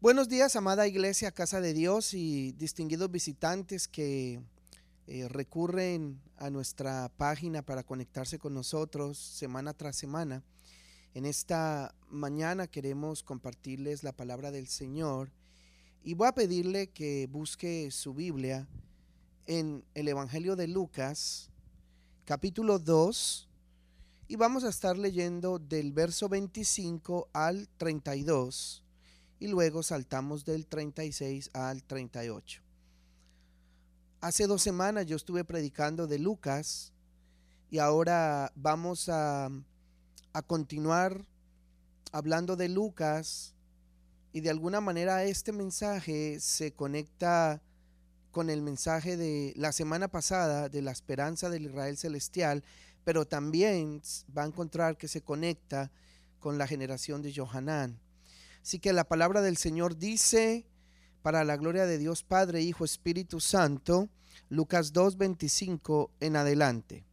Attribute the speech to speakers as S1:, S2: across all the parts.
S1: Buenos días, amada iglesia, casa de Dios y distinguidos visitantes que eh, recurren a nuestra página para conectarse con nosotros semana tras semana. En esta mañana queremos compartirles la palabra del Señor y voy a pedirle que busque su Biblia en el Evangelio de Lucas, capítulo 2, y vamos a estar leyendo del verso 25 al 32 y luego saltamos del 36 al 38. Hace dos semanas yo estuve predicando de Lucas y ahora vamos a, a continuar hablando de Lucas y de alguna manera este mensaje se conecta con el mensaje de la semana pasada de la esperanza del Israel celestial, pero también va a encontrar que se conecta con la generación de Johanán. Así que la palabra del Señor dice, para la gloria de Dios Padre, Hijo, Espíritu Santo, Lucas 2.25 en adelante.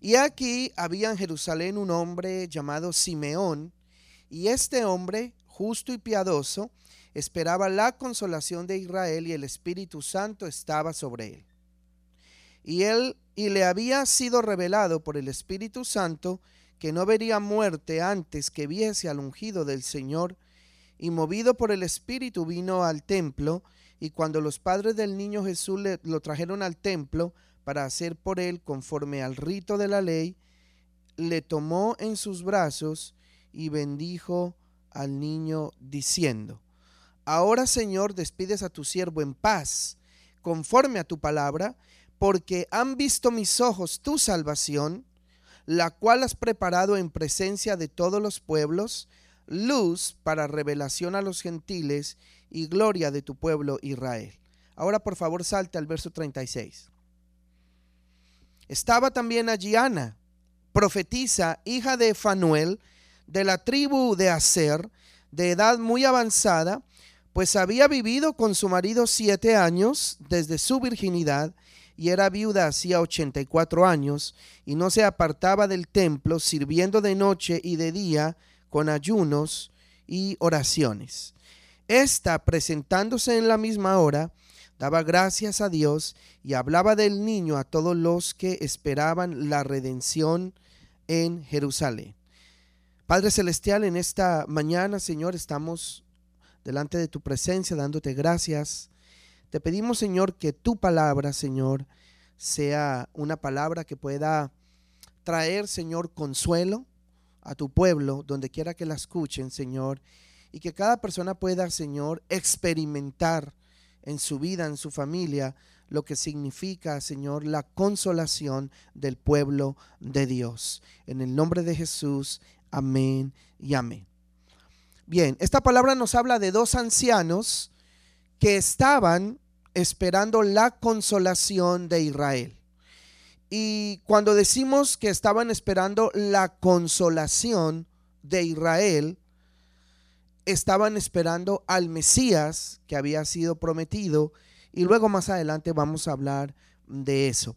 S1: Y aquí había en Jerusalén un hombre llamado Simeón, y este hombre, justo y piadoso, esperaba la consolación de Israel y el Espíritu Santo estaba sobre él. Y él y le había sido revelado por el Espíritu Santo que no vería muerte antes que viese al ungido del Señor y movido por el Espíritu vino al templo, y cuando los padres del niño Jesús le, lo trajeron al templo para hacer por él conforme al rito de la ley, le tomó en sus brazos y bendijo al niño diciendo, Ahora Señor despides a tu siervo en paz, conforme a tu palabra, porque han visto mis ojos tu salvación, la cual has preparado en presencia de todos los pueblos, luz para revelación a los gentiles y gloria de tu pueblo Israel. Ahora por favor salte al verso 36. Estaba también allí Ana, profetisa, hija de Fanuel, de la tribu de Aser, de edad muy avanzada, pues había vivido con su marido siete años desde su virginidad, y era viuda hacía 84 años, y no se apartaba del templo, sirviendo de noche y de día, con ayunos y oraciones. Esta, presentándose en la misma hora, daba gracias a Dios y hablaba del niño a todos los que esperaban la redención en Jerusalén. Padre Celestial, en esta mañana, Señor, estamos delante de tu presencia dándote gracias. Te pedimos, Señor, que tu palabra, Señor, sea una palabra que pueda traer, Señor, consuelo, a tu pueblo, donde quiera que la escuchen, Señor, y que cada persona pueda, Señor, experimentar en su vida, en su familia, lo que significa, Señor, la consolación del pueblo de Dios. En el nombre de Jesús, amén y amén. Bien, esta palabra nos habla de dos ancianos que estaban esperando la consolación de Israel. Y cuando decimos que estaban esperando la consolación de Israel, estaban esperando al Mesías que había sido prometido y luego más adelante vamos a hablar de eso.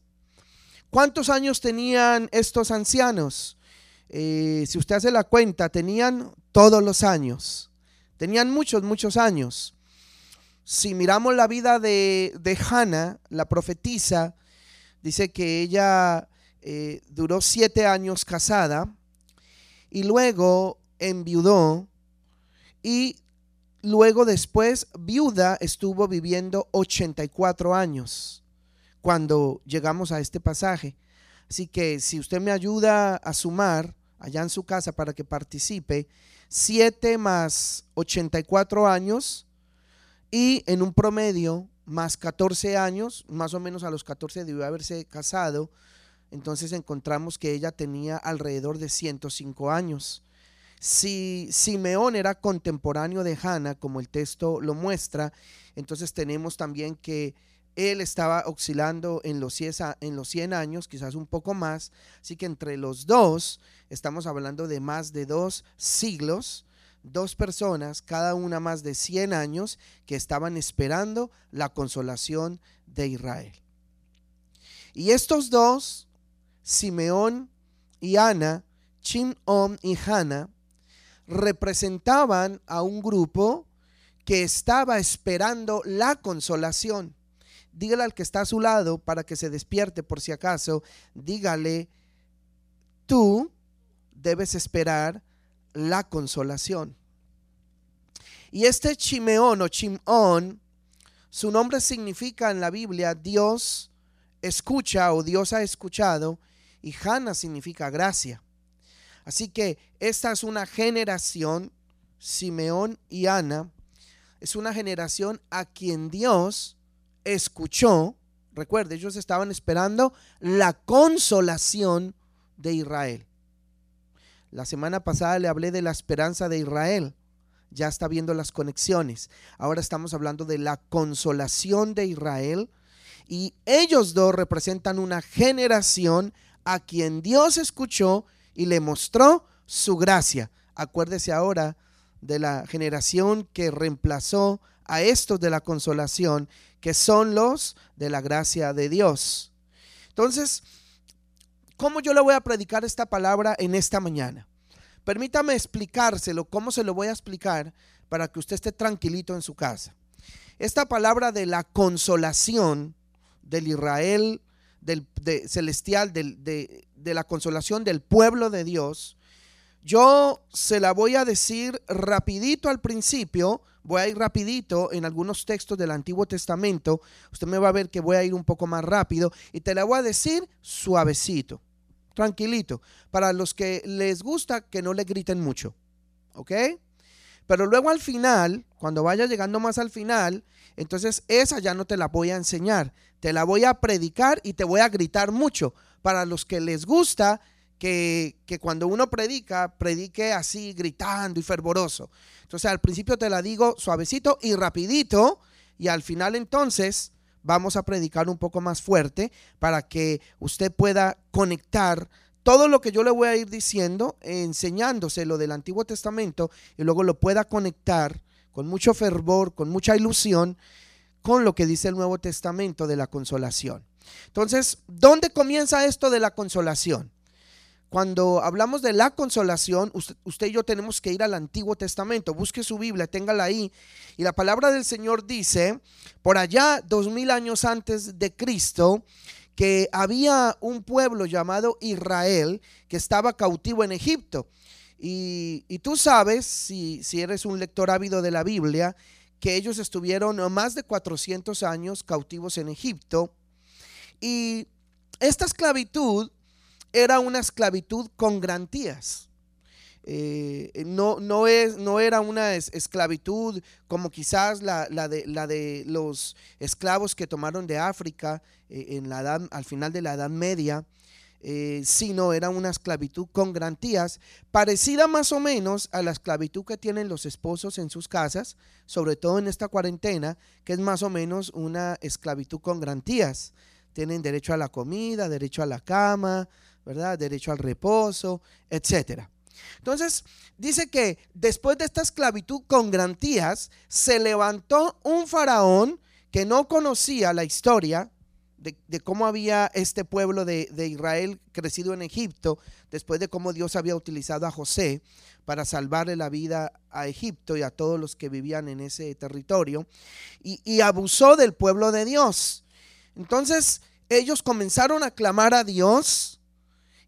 S1: ¿Cuántos años tenían estos ancianos? Eh, si usted hace la cuenta, tenían todos los años. Tenían muchos, muchos años. Si miramos la vida de, de Hannah, la profetisa, Dice que ella eh, duró siete años casada y luego enviudó y luego después viuda estuvo viviendo 84 años cuando llegamos a este pasaje. Así que si usted me ayuda a sumar allá en su casa para que participe, 7 más 84 años y en un promedio más 14 años, más o menos a los 14 debió haberse casado, entonces encontramos que ella tenía alrededor de 105 años. Si Simeón era contemporáneo de Hannah, como el texto lo muestra, entonces tenemos también que él estaba oscilando en los, 100, en los 100 años, quizás un poco más, así que entre los dos estamos hablando de más de dos siglos dos personas, cada una más de 100 años, que estaban esperando la consolación de Israel. Y estos dos, Simeón y Ana, Chimón y Hannah, representaban a un grupo que estaba esperando la consolación. Dígale al que está a su lado para que se despierte por si acaso. Dígale, tú debes esperar la consolación. Y este Chimeón o Chimón, su nombre significa en la Biblia Dios escucha o Dios ha escuchado y Hannah significa gracia. Así que esta es una generación, Simeón y Ana, es una generación a quien Dios escuchó. Recuerde, ellos estaban esperando la consolación de Israel. La semana pasada le hablé de la esperanza de Israel. Ya está viendo las conexiones. Ahora estamos hablando de la consolación de Israel. Y ellos dos representan una generación a quien Dios escuchó y le mostró su gracia. Acuérdese ahora de la generación que reemplazó a estos de la consolación, que son los de la gracia de Dios. Entonces, ¿cómo yo le voy a predicar esta palabra en esta mañana? Permítame explicárselo, cómo se lo voy a explicar para que usted esté tranquilito en su casa. Esta palabra de la consolación del Israel del, celestial, de, de la consolación del pueblo de Dios, yo se la voy a decir rapidito al principio, voy a ir rapidito en algunos textos del Antiguo Testamento, usted me va a ver que voy a ir un poco más rápido y te la voy a decir suavecito, tranquilito, para los que les gusta que no le griten mucho, ¿ok? Pero luego al final, cuando vaya llegando más al final, entonces esa ya no te la voy a enseñar, te la voy a predicar y te voy a gritar mucho. Para los que les gusta que, cuando uno predica, predique así, gritando y fervoroso. Entonces al principio te la digo suavecito y rapidito y al final entonces vamos a predicar un poco más fuerte para que usted pueda conectar todo lo que yo le voy a ir diciendo, enseñándose lo del Antiguo Testamento y luego lo pueda conectar con mucho fervor, con mucha ilusión con lo que dice el Nuevo Testamento de la consolación. Entonces, ¿dónde comienza esto de la consolación? Cuando hablamos de la consolación, usted, y yo tenemos que ir al Antiguo Testamento. Busque su Biblia, téngala ahí. Y la palabra del Señor dice, por allá dos mil años antes de Cristo, que había un pueblo llamado Israel que estaba cautivo en Egipto. Y, tú sabes, si, si eres un lector ávido de la Biblia, que ellos estuvieron más de 400 años cautivos en Egipto. Y esta esclavitud era una esclavitud con garantías. Eh, no, no, es, no era una esclavitud como quizás la, de, la, de, los esclavos que tomaron de África eh, en la edad, al final de la Edad Media, eh, sino era una esclavitud con garantías, parecida más o menos a la esclavitud que tienen los esposos en sus casas, sobre todo en esta cuarentena, que es más o menos una esclavitud con garantías. Tienen derecho a la comida, derecho a la cama, ¿verdad? Derecho al reposo, etcétera. Entonces, dice que después de esta esclavitud con garantías, se levantó un faraón que no conocía la historia de, cómo había este pueblo de, Israel crecido en Egipto, después de cómo Dios había utilizado a José para salvarle la vida a Egipto y a todos los que vivían en ese territorio, y abusó del pueblo de Dios. Entonces, ellos comenzaron a clamar a Dios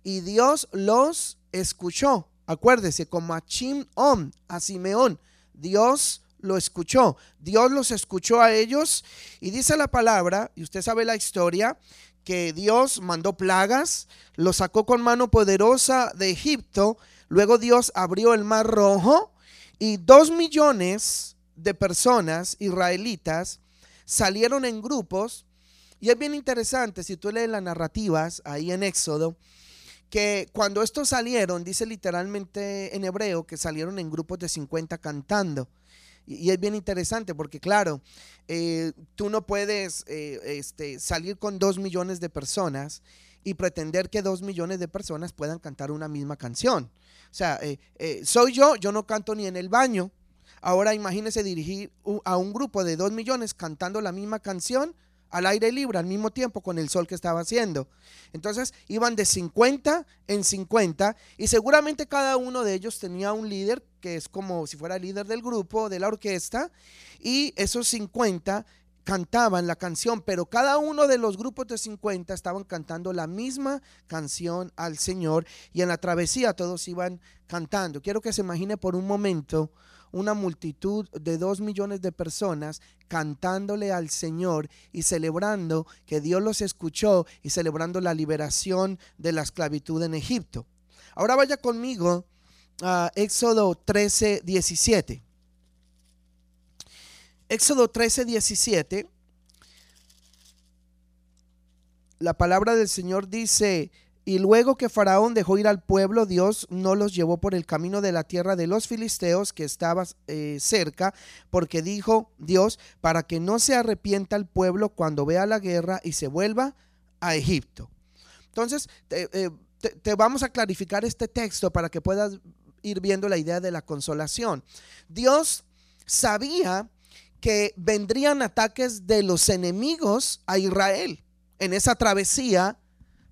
S1: y Dios los escuchó. Acuérdese, como a Chimón, a Simeón, Dios lo escuchó. Dios los escuchó a ellos y dice la palabra, y usted sabe la historia, que Dios mandó plagas, los sacó con mano poderosa de Egipto, luego Dios abrió el mar rojo y dos millones de personas israelitas salieron en grupos. Y es bien interesante, si tú lees las narrativas ahí en Éxodo, que cuando estos salieron, dice literalmente en hebreo, que salieron en grupos de 50 cantando. Y, es bien interesante porque, claro, eh, tú no puedes eh, este, salir con dos millones de personas y pretender que dos millones de personas puedan cantar una misma canción. O sea, eh, soy yo, yo no canto ni en el baño. Ahora imagínese dirigir a un grupo de dos millones cantando la misma canción. Al aire libre al mismo tiempo con el sol que estaba haciendo. Entonces iban de 50 en 50 y seguramente cada uno de ellos tenía un líder que es como si fuera el líder del grupo, de la orquesta, y esos 50 cantaban la canción, pero cada uno de los grupos de 50 estaban cantando la misma canción al Señor y en la travesía todos iban cantando. Quiero que se imagine por un momento una multitud de dos millones de personas cantándole al Señor y celebrando que Dios los escuchó y celebrando la liberación de la esclavitud en Egipto. Ahora vaya conmigo a Éxodo 13, 17. Éxodo 13, 17. La palabra del Señor dice, y luego que Faraón dejó ir al pueblo, Dios no los llevó por el camino de la tierra de los filisteos que estaba eh, cerca, porque dijo Dios, para que no se arrepienta el pueblo cuando vea la guerra y se vuelva a Egipto. Entonces, eh, te vamos a clarificar este texto para que puedas ir viendo la idea de la consolación. Dios sabía que vendrían ataques de los enemigos a Israel en esa travesía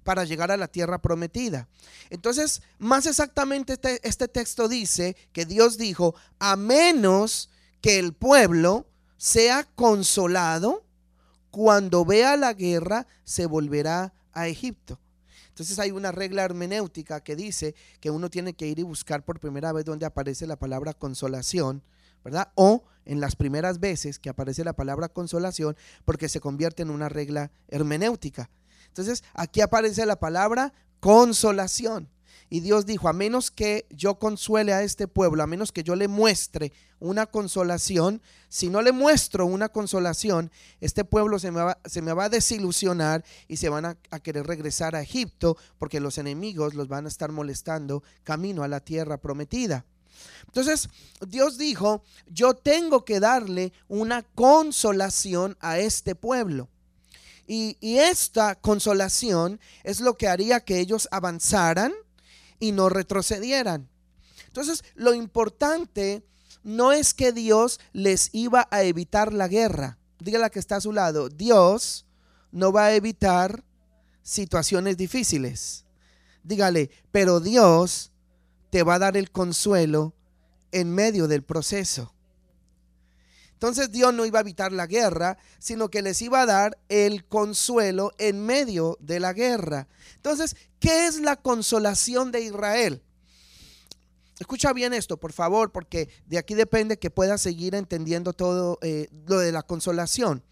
S1: para llegar a la tierra prometida. Entonces, más exactamente este, este, texto dice que Dios dijo, a menos que el pueblo sea consolado, cuando vea la guerra se volverá a Egipto. Entonces hay una regla hermenéutica que dice que uno tiene que ir y buscar por primera vez donde aparece la palabra consolación, ¿verdad? O en las primeras veces que aparece la palabra consolación, porque se convierte en una regla hermenéutica. Entonces, aquí aparece la palabra consolación. Y Dios dijo, a menos que yo consuele a este pueblo, a menos que yo le muestre una consolación, si no le muestro una consolación, este pueblo se me va, a desilusionar y se van a, querer regresar a Egipto porque los enemigos los van a estar molestando camino a la tierra prometida. Entonces Dios dijo, yo tengo que darle una consolación a este pueblo. Y, esta consolación es lo que haría que ellos avanzaran y no retrocedieran. Entonces, lo importante no es que Dios les iba a evitar la guerra. Dígale que está a su lado. Dios no va a evitar situaciones difíciles. Dígale, pero Dios te va a dar el consuelo en medio del proceso. Entonces Dios no iba a evitar la guerra, sino que les iba a dar el consuelo en medio de la guerra. Entonces, ¿qué es la consolación de Israel? Escucha bien esto, por favor, porque de aquí depende que puedas seguir entendiendo todo eh, lo de la consolación.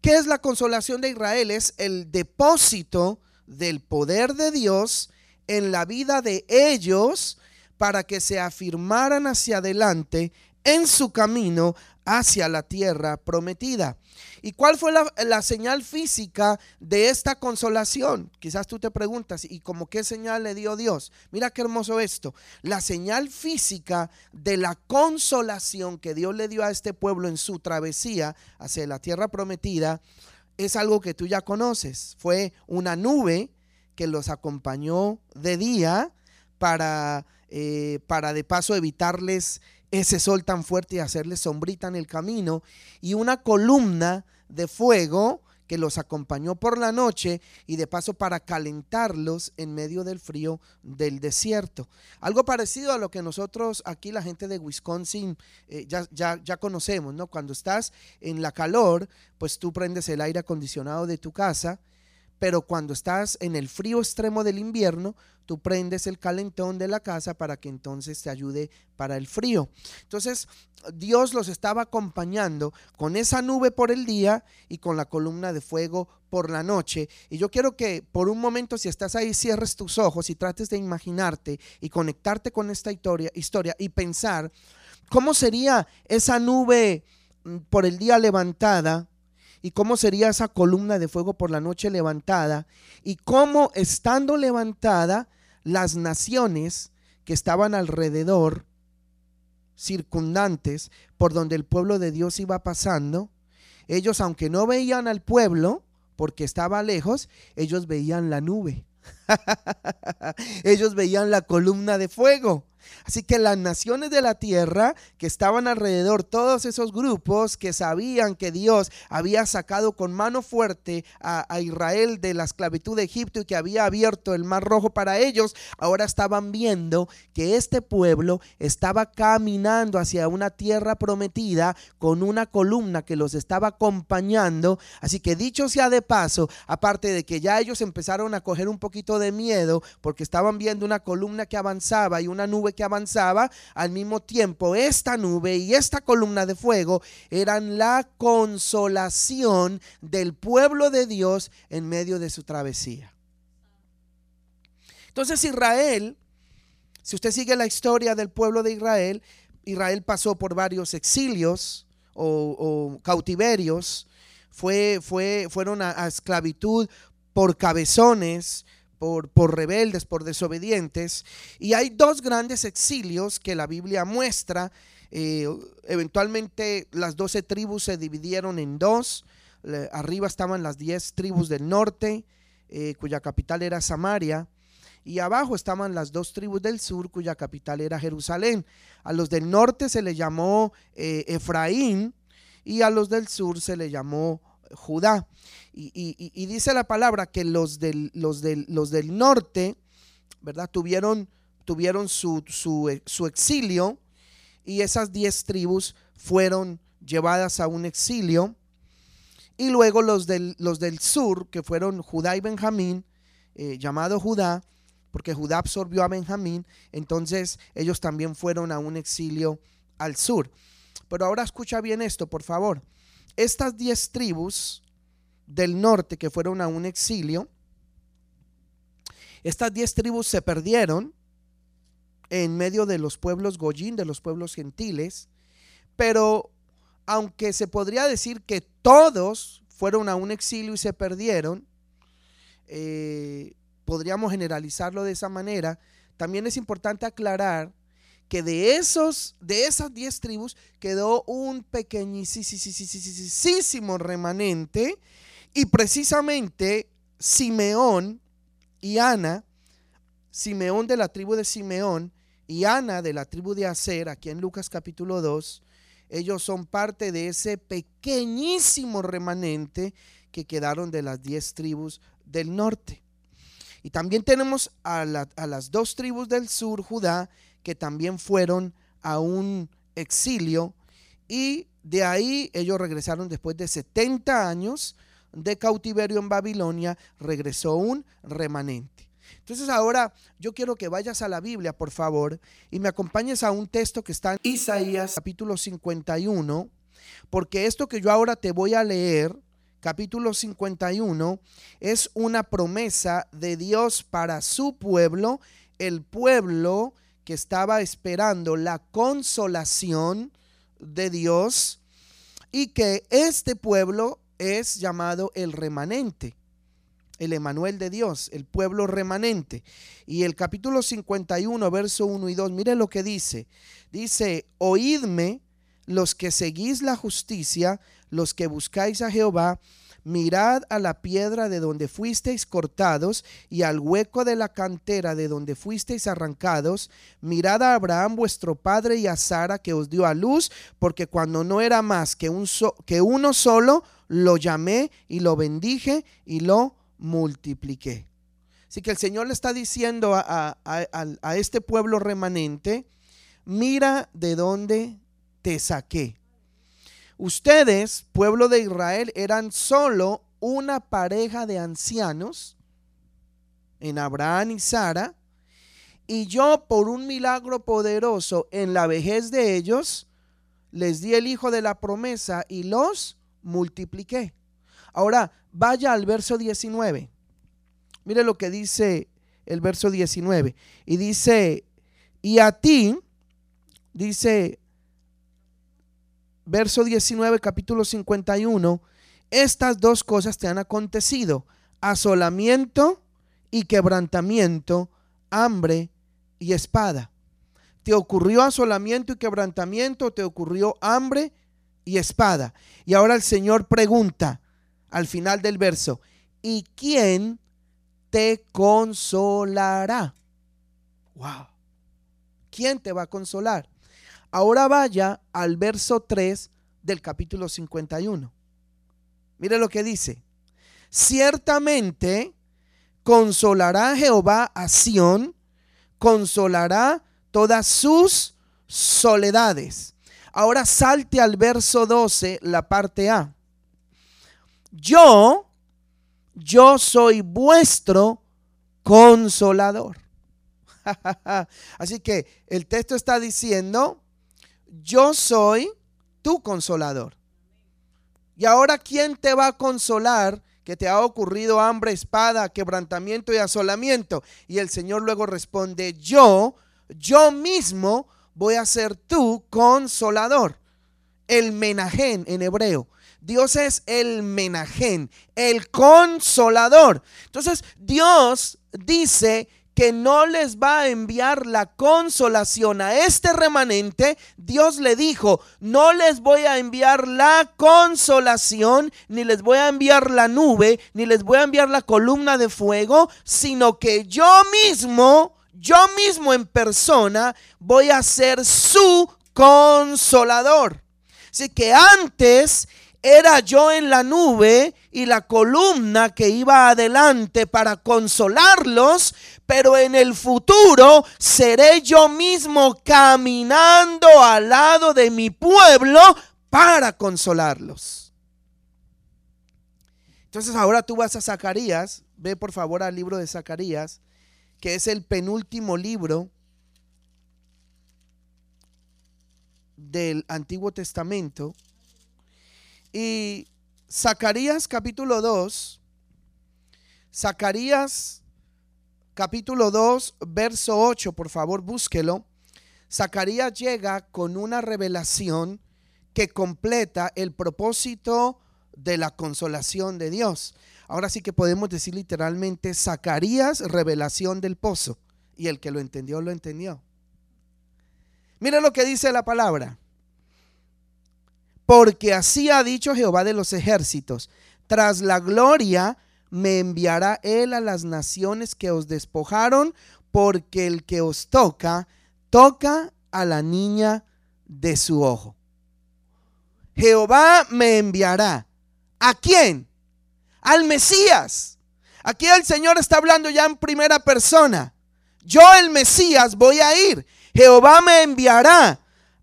S1: ¿Qué es la consolación de Israel? Es el depósito del poder de Dios en la vida de ellos para que se afirmaran hacia adelante en su camino hacia la tierra prometida. ¿Y cuál fue la, señal física de esta consolación? Quizás tú te preguntas, ¿y cómo qué señal le dio Dios? Mira qué hermoso esto. La señal física de la consolación que Dios le dio a este pueblo en su travesía hacia la tierra prometida es algo que tú ya conoces. Fue una nube que los acompañó de día para, eh, para de paso evitarles ese sol tan fuerte y hacerle sombrita en el camino, y una columna de fuego que los acompañó por la noche y de paso para calentarlos en medio del frío del desierto. Algo parecido a lo que nosotros aquí, la gente de Wisconsin, eh, ya, ya, ya conocemos, ¿no? Cuando estás en la calor, pues tú prendes el aire acondicionado de tu casa pero cuando estás en el frío extremo del invierno, tú prendes el calentón de la casa para que entonces te ayude para el frío. Entonces, Dios los estaba acompañando con esa nube por el día y con la columna de fuego por la noche. Y yo quiero que por un momento, si estás ahí, cierres tus ojos y trates de imaginarte y conectarte con esta historia, historia y pensar cómo sería esa nube mm, por el día levantada y cómo sería esa columna de fuego por la noche levantada y cómo estando levantada las naciones que estaban alrededor, circundantes, por donde el pueblo de Dios iba pasando, ellos aunque no veían al pueblo, porque estaba lejos, ellos veían la nube. ellos veían la columna de fuego. Así que las naciones de la tierra que estaban alrededor, todos esos grupos que sabían que Dios había sacado con mano fuerte a, Israel de la esclavitud de Egipto y que había abierto el mar rojo para ellos, ahora estaban viendo que este pueblo estaba caminando hacia una tierra prometida con una columna que los estaba acompañando. Así que dicho sea de paso, aparte de que ya ellos empezaron a coger un poquito de miedo porque estaban viendo una columna que avanzaba y una nube que avanzaba, al mismo tiempo esta nube y esta columna de fuego eran la consolación del pueblo de Dios en medio de su travesía. Entonces Israel, si usted sigue la historia del pueblo de Israel, Israel pasó por varios exilios o, cautiverios, fue, fue, fueron a esclavitud por cabezones, por, rebeldes, por desobedientes. Y hay dos grandes exilios que la Biblia muestra. Eh, eventualmente las doce tribus se dividieron en dos. arriba estaban las diez tribus del norte, eh, cuya capital era Samaria. Y abajo estaban las dos tribus del sur, cuya capital era Jerusalén. A los del norte se le llamó eh, Efraín y a los del sur se le llamó Judá. Y, dice la palabra que los del, los los del norte, ¿verdad? Tuvieron, tuvieron su, su, exilio y esas diez tribus fueron llevadas a un exilio. Y luego los del, los del sur, que fueron Judá y Benjamín, eh, llamado Judá, porque Judá absorbió a Benjamín, entonces ellos también fueron a un exilio al sur. Pero ahora escucha bien esto, por favor. Estas diez tribus del norte que fueron a un exilio, estas diez tribus se perdieron en medio de los pueblos goyín, de los pueblos gentiles, pero aunque se podría decir que todos fueron a un exilio y se perdieron, eh, podríamos generalizarlo de esa manera, también es importante aclarar que de esos, de esas diez tribus quedó un pequeñísimo remanente y precisamente Simeón y Ana, Simeón de la tribu de Simeón y Ana de la tribu de Aser, aquí en Lucas capítulo 2, ellos son parte de ese pequeñísimo remanente que quedaron de las diez tribus del norte. Y también tenemos a, a las dos tribus del sur, Judá, que también fueron a un exilio y de ahí ellos regresaron después de 70 años de cautiverio en Babilonia, regresó un remanente. Entonces ahora yo quiero que vayas a la Biblia, por favor, y me acompañes a un texto que está en Isaías capítulo 51, porque esto que yo ahora te voy a leer, capítulo 51, es una promesa de Dios para su pueblo, el pueblo que estaba esperando la consolación de Dios y que este pueblo es llamado el remanente, el Emanuel de Dios, el pueblo remanente. Y el capítulo 51, verso 1 y 2, mire lo que dice. Dice, oídme los que seguís la justicia, los que buscáis a Jehová, mirad a la piedra de donde fuisteis cortados y al hueco de la cantera de donde fuisteis arrancados, mirad a Abraham vuestro padre y a Sara que os dio a luz, porque cuando no era más que, un que uno solo, lo llamé y lo bendije y lo multipliqué. Así que el Señor le está diciendo a, a este pueblo remanente, mira de dónde te saqué Ustedes, pueblo de Israel, eran solo una pareja de ancianos en Abraham y Sara, y yo por un milagro poderoso en la vejez de ellos, les di el hijo de la promesa y los multipliqué. Ahora, vaya al verso 19. Mire lo que dice el verso 19. Y dice, y a ti, dice, verso 19, capítulo 51, estas dos cosas te han acontecido, asolamiento y quebrantamiento, hambre y espada. ¿Te ocurrió asolamiento y quebrantamiento? ¿Te ocurrió hambre y espada? Y ahora el Señor pregunta al final del verso, ¿y quién te consolará? Wow. ¿quién te va a consolar? Ahora vaya al verso 3 del capítulo 51. Mire lo que dice. Ciertamente consolará Jehová a Sión, consolará todas sus soledades. Ahora salte al verso 12, la parte A. Yo, yo soy vuestro consolador. Así que el texto está diciendo, yo soy tu consolador. Y ahora, ¿quién te va a consolar que te ha ocurrido hambre, espada, quebrantamiento y asolamiento? Y el Señor luego responde, yo, yo mismo voy a ser tu consolador. El menajén en hebreo. Dios es el menajén, el consolador. Entonces, Dios dice que no les va a enviar la consolación a este remanente, Dios le dijo, no les voy a enviar la consolación, ni les voy a enviar la nube, ni les voy a enviar la columna de fuego, sino que yo mismo, yo mismo en persona, voy a ser su consolador. Así que antes era yo en la nube y la columna que iba adelante para consolarlos, pero en el futuro seré yo mismo caminando al lado de mi pueblo para consolarlos. Entonces ahora tú vas a Zacarías, ve por favor al libro de Zacarías, que es el penúltimo libro del Antiguo Testamento. Y Zacarías capítulo 2, Zacarías capítulo 2, verso 8, por favor búsquelo. Zacarías llega con una revelación que completa el propósito de la consolación de Dios. Ahora sí que podemos decir literalmente Zacarías, revelación del pozo. Y el que lo entendió, lo entendió. Mira lo que dice la palabra porque así ha dicho Jehová de los ejércitos, tras la gloria me enviará él a las naciones que os despojaron, porque el que os toca, toca a la niña de su ojo. Jehová me enviará. ¿A quién? Al Mesías. Aquí el Señor está hablando ya en primera persona. Yo el Mesías voy a ir. Jehová me enviará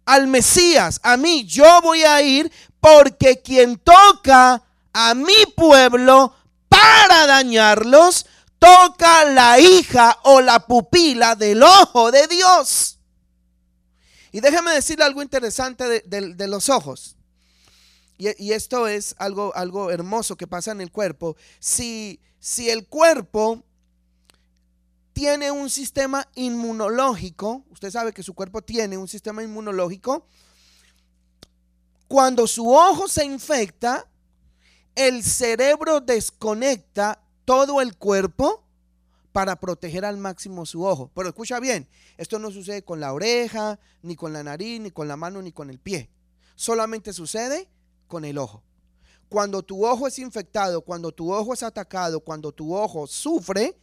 S1: al Mesías, a mí, yo voy a ir porque quien toca a mi pueblo para dañarlos, toca la hija o la pupila del ojo de Dios. Y déjeme decirle algo interesante de, los ojos. Y, y, esto es algo, algo hermoso que pasa en el cuerpo. Si, si el cuerpo tiene un sistema inmunológico, usted sabe que su cuerpo tiene un sistema inmunológico, cuando su ojo se infecta, el cerebro desconecta todo el cuerpo para proteger al máximo su ojo. Pero escucha bien, esto no sucede con la oreja, ni con la nariz, ni con la mano, ni con el pie. Solamente sucede con el ojo. Cuando tu ojo es infectado, cuando tu ojo es atacado, cuando tu ojo sufre,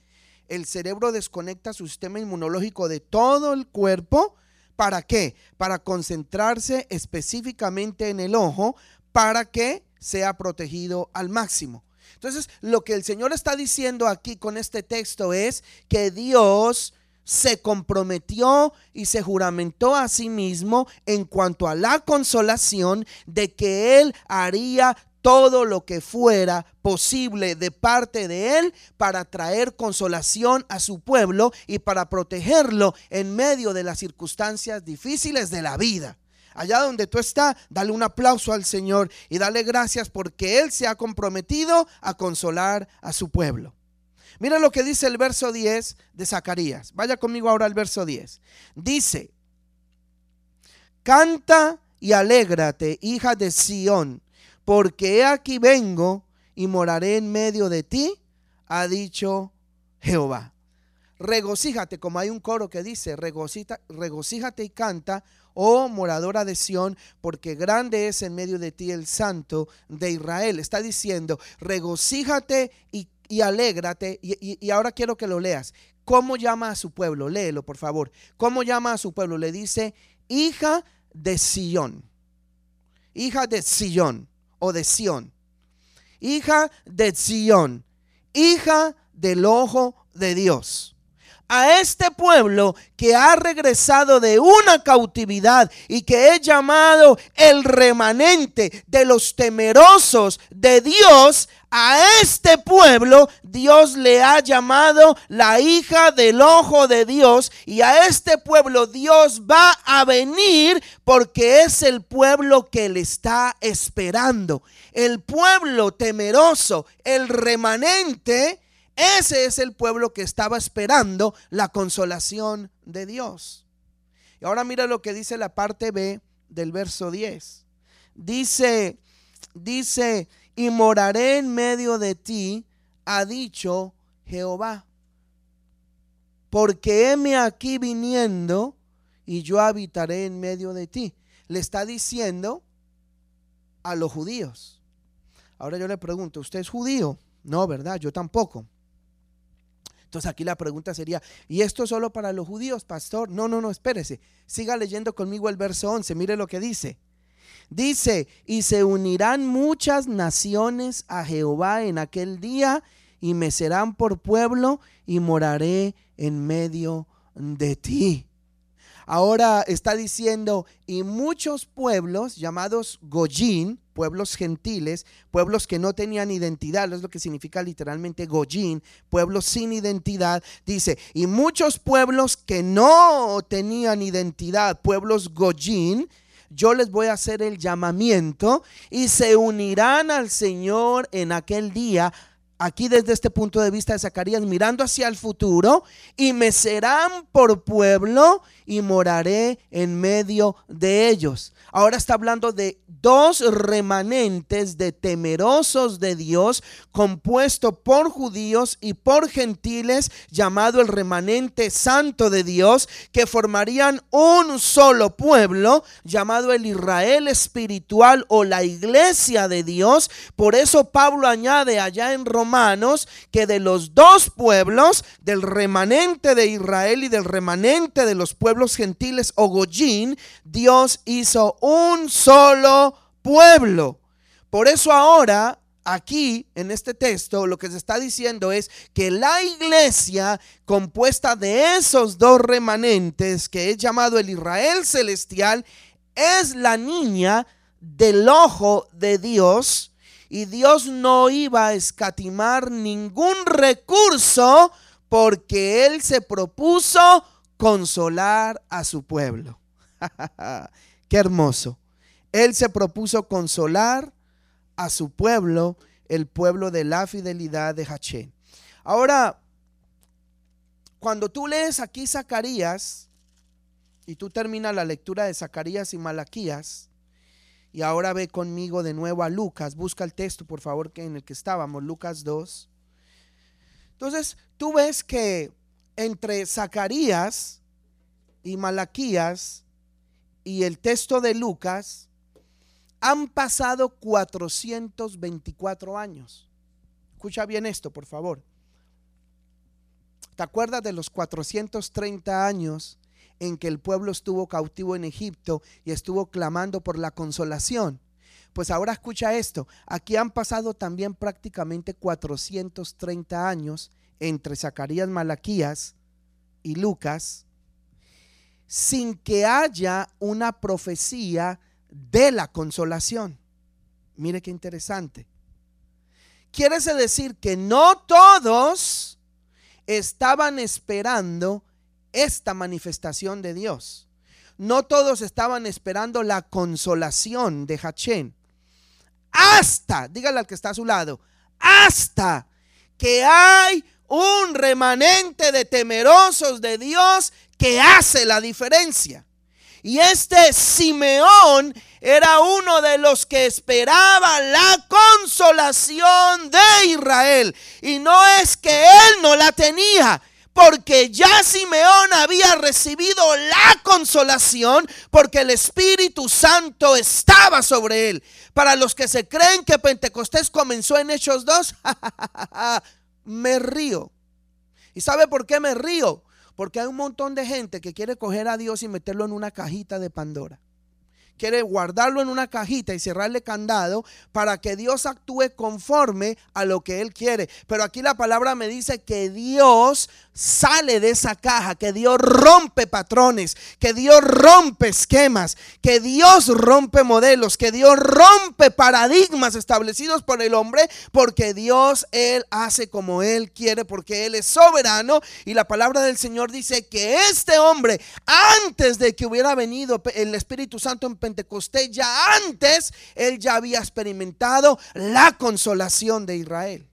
S1: el cerebro desconecta su sistema inmunológico de todo el cuerpo. ¿Para qué? Para concentrarse específicamente en el ojo para que sea protegido al máximo. Entonces, lo que el Señor está diciendo aquí con este texto es que Dios se comprometió y se juramentó a sí mismo en cuanto a la consolación de que Él haría todo lo que fuera posible de parte de Él para traer consolación a su pueblo y para protegerlo en medio de las circunstancias difíciles de la vida. Allá donde tú estás, dale un aplauso al Señor y dale gracias porque Él se ha comprometido a consolar a su pueblo. Mira lo que dice el verso 10 de Zacarías. Vaya conmigo ahora al verso 10. Dice, canta y alégrate, hija de Sión porque he aquí vengo y moraré en medio de ti, ha dicho Jehová. Regocíjate, como hay un coro que dice, regocíjate y canta, oh moradora de Sión, porque grande es en medio de ti el santo de Israel. Está diciendo, regocíjate y, alégrate, y, y ahora quiero que lo leas, ¿cómo llama a su pueblo? Léelo, por favor. ¿Cómo llama a su pueblo? Le dice, hija de Sion. Hija de Sion o de Sión. Hija de Sion. Hija del ojo de Dios a este pueblo que ha regresado de una cautividad y que es llamado el remanente de los temerosos de Dios, a este pueblo Dios le ha llamado la hija del ojo de Dios y a este pueblo Dios va a venir porque es el pueblo que le está esperando. El pueblo temeroso, el remanente, ese es el pueblo que estaba esperando la consolación de Dios. Y ahora mira lo que dice la parte B del verso 10. Dice, dice, y moraré en medio de ti, ha dicho Jehová. Porque heme aquí viniendo y yo habitaré en medio de ti. Le está diciendo a los judíos. Ahora yo le pregunto, ¿usted es judío? No, ¿verdad? Yo tampoco. Entonces aquí la pregunta sería, ¿y esto solo para los judíos, pastor? No, no, no, espérese. Siga leyendo conmigo el verso 11, mire lo que dice. Dice, y se unirán muchas naciones a Jehová en aquel día y me serán por pueblo y moraré en medio de ti. Ahora está diciendo, y muchos pueblos llamados Goyín, pueblos gentiles, pueblos que no tenían identidad, es lo que significa literalmente Goyín, pueblos sin identidad, dice, y muchos pueblos que no tenían identidad, pueblos Goyín, yo les voy a hacer el llamamiento y se unirán al Señor en aquel día aquí desde este punto de vista de Zacarías, mirando hacia el futuro, y me serán por pueblo y moraré en medio de ellos. Ahora está hablando de dos remanentes de temerosos de Dios, compuesto por judíos y por gentiles, llamado el remanente santo de Dios, que formarían un solo pueblo, llamado el Israel espiritual o la iglesia de Dios. Por eso Pablo añade allá en Romanos que de los dos pueblos, del remanente de Israel y del remanente de los pueblos gentiles o Goyín, Dios hizo un solo pueblo. Por eso ahora, aquí en este texto, lo que se está diciendo es que la iglesia compuesta de esos dos remanentes, que es llamado el Israel celestial, es la niña del ojo de Dios. Y Dios no iba a escatimar ningún recurso porque Él se propuso consolar a su pueblo. Qué hermoso. Él se propuso consolar a su pueblo, el pueblo de la fidelidad de Hachén. Ahora, cuando tú lees aquí Zacarías, y tú terminas la lectura de Zacarías y Malaquías, y ahora ve conmigo de nuevo a Lucas, busca el texto por favor que en el que estábamos, Lucas 2. Entonces, tú ves que entre Zacarías y Malaquías y el texto de Lucas han pasado 424 años. Escucha bien esto, por favor. ¿Te acuerdas de los 430 años en que el pueblo estuvo cautivo en Egipto y estuvo clamando por la consolación? Pues ahora escucha esto. Aquí han pasado también prácticamente 430 años entre Zacarías, Malaquías y Lucas sin que haya una profecía de la consolación. Mire qué interesante. Quiere decir que no todos estaban esperando esta manifestación de Dios. No todos estaban esperando la consolación de Hachén. Hasta, dígale al que está a su lado, hasta que hay un remanente de temerosos de Dios que hace la diferencia. Y este Simeón era uno de los que esperaba la consolación de Israel. Y no es que él no la tenía, porque ya Simeón había recibido la consolación porque el Espíritu Santo estaba sobre él. Para los que se creen que Pentecostés comenzó en Hechos 2, me río. ¿Y sabe por qué me río? Porque hay un montón de gente que quiere coger a Dios y meterlo en una cajita de Pandora quiere guardarlo en una cajita y cerrarle candado para que Dios actúe conforme a lo que Él quiere. Pero aquí la palabra me dice que Dios sale de esa caja, que Dios rompe patrones, que Dios rompe esquemas, que Dios rompe modelos, que Dios rompe paradigmas establecidos por el hombre, porque Dios Él hace como Él quiere, porque Él es soberano. Y la palabra del Señor dice que este hombre, antes de que hubiera venido el Espíritu Santo en Pentecostés, ya antes él ya había experimentado la consolación de Israel.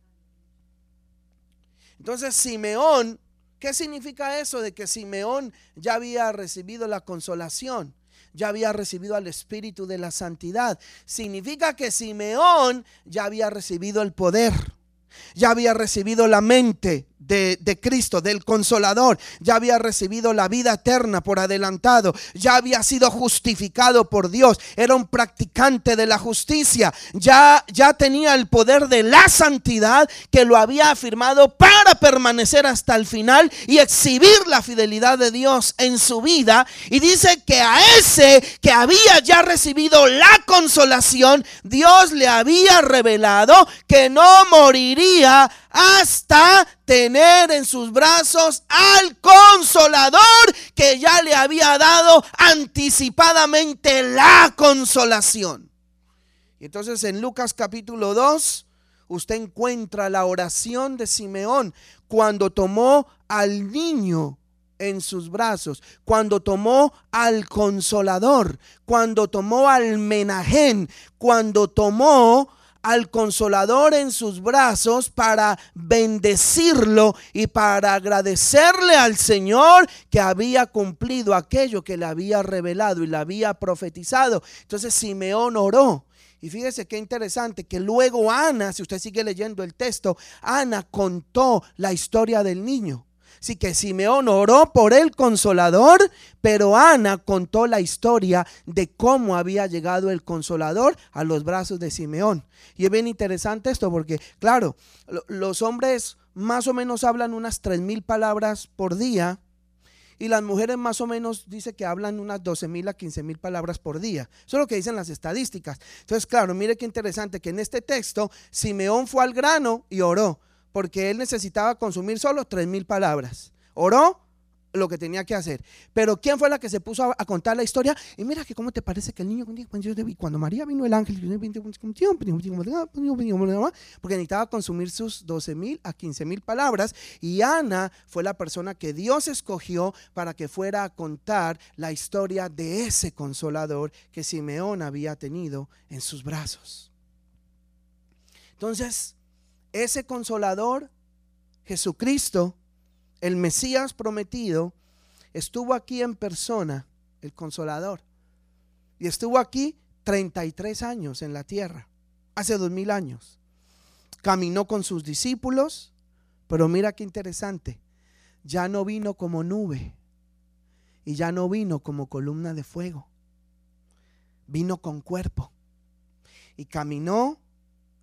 S1: Entonces Simeón, ¿qué significa eso de que Simeón ya había recibido la consolación? ya había recibido al Espíritu de la Santidad. Significa que Simeón ya había recibido el poder, ya había recibido la mente, de, Cristo, del consolador, ya había recibido la vida eterna por adelantado, ya había sido justificado por Dios, era un practicante de la justicia, ya, ya tenía el poder de la santidad que lo había afirmado para permanecer hasta el final y exhibir la fidelidad de Dios en su vida. Y dice que a ese que había ya recibido la consolación, Dios le había revelado que no moriría hasta tener en sus brazos al consolador que ya le había dado anticipadamente la consolación. Y entonces en Lucas capítulo 2 usted encuentra la oración de Simeón cuando tomó al niño en sus brazos, cuando tomó al consolador, cuando tomó al menajén, cuando tomó al consolador en sus brazos para bendecirlo y para agradecerle al Señor que había cumplido aquello que le había revelado y le había profetizado. Entonces Simeón oró. Y fíjese qué interesante que luego Ana, si usted sigue leyendo el texto, Ana contó la historia del niño. Así que Simeón oró por el consolador, pero Ana contó la historia de cómo había llegado el consolador a los brazos de Simeón. Y es bien interesante esto porque, claro, los hombres más o menos hablan unas tres mil palabras por día y las mujeres más o menos dice que hablan unas 12 mil a 15 mil palabras por día. Eso es lo que dicen las estadísticas. Entonces, claro, mire qué interesante que en este texto Simeón fue al grano y oró porque él necesitaba consumir solo tres mil palabras. Oró lo que tenía que hacer. Pero ¿quién fue la que se puso a, contar la historia? Y mira que cómo te parece que el niño, cuando María vino el ángel, porque necesitaba consumir sus 12 mil a 15 mil palabras. Y Ana fue la persona que Dios escogió para que fuera a contar la historia de ese consolador que Simeón había tenido en sus brazos. Entonces, ese consolador, Jesucristo, el Mesías prometido, estuvo aquí en persona, el consolador. Y estuvo aquí 33 años en la tierra, hace dos mil años. Caminó con sus discípulos, pero mira qué interesante, ya no vino como nube y ya no vino como columna de fuego, vino con cuerpo y caminó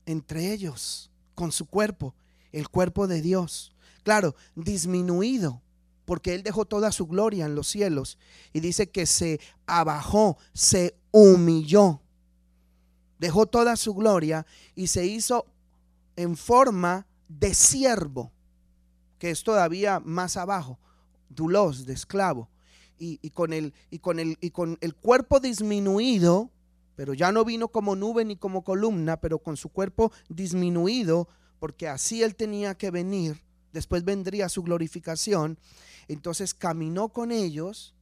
S1: entre ellos con su cuerpo, el cuerpo de Dios. Claro, disminuido, porque Él dejó toda su gloria en los cielos y dice que se abajó, se humilló, dejó toda su gloria y se hizo en forma de siervo, que es todavía más abajo, dulos, de esclavo. Y, con el, y, con el, y con el cuerpo disminuido, pero ya no vino como nube ni como columna, pero con su cuerpo disminuido, porque así él tenía que venir, después vendría su glorificación, entonces caminó con ellos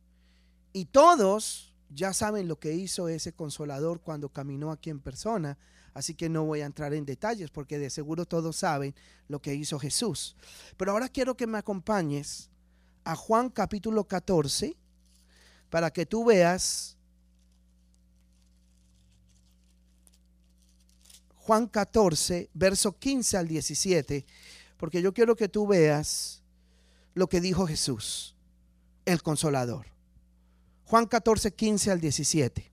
S1: y todos ya saben lo que hizo ese consolador cuando caminó aquí en persona, así que no voy a entrar en detalles porque de seguro todos saben lo que hizo Jesús. Pero ahora quiero que me acompañes a Juan capítulo 14 para que tú veas Juan 14, verso 15 al 17, porque yo quiero que tú veas lo que dijo Jesús, el consolador. Juan 14, 15 al 17.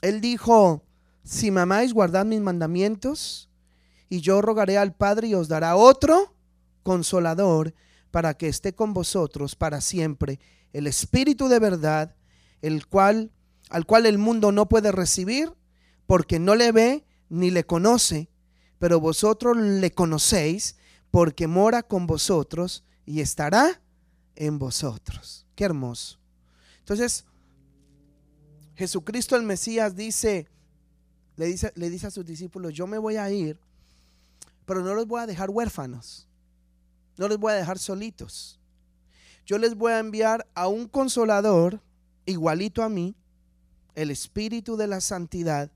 S1: Él dijo, si mamáis, guardad mis mandamientos, y yo rogaré al Padre y os dará otro consolador para que esté con vosotros para siempre, el Espíritu de verdad, el cual al cual el mundo no puede recibir porque no le ve ni le conoce, pero vosotros le conocéis porque mora con vosotros y estará en vosotros. Qué hermoso. Entonces, Jesucristo el Mesías dice, le dice, le dice a sus discípulos, yo me voy a ir, pero no los voy a dejar huérfanos, no les voy a dejar solitos. Yo les voy a enviar a un consolador igualito a mí, el Espíritu de la Santidad,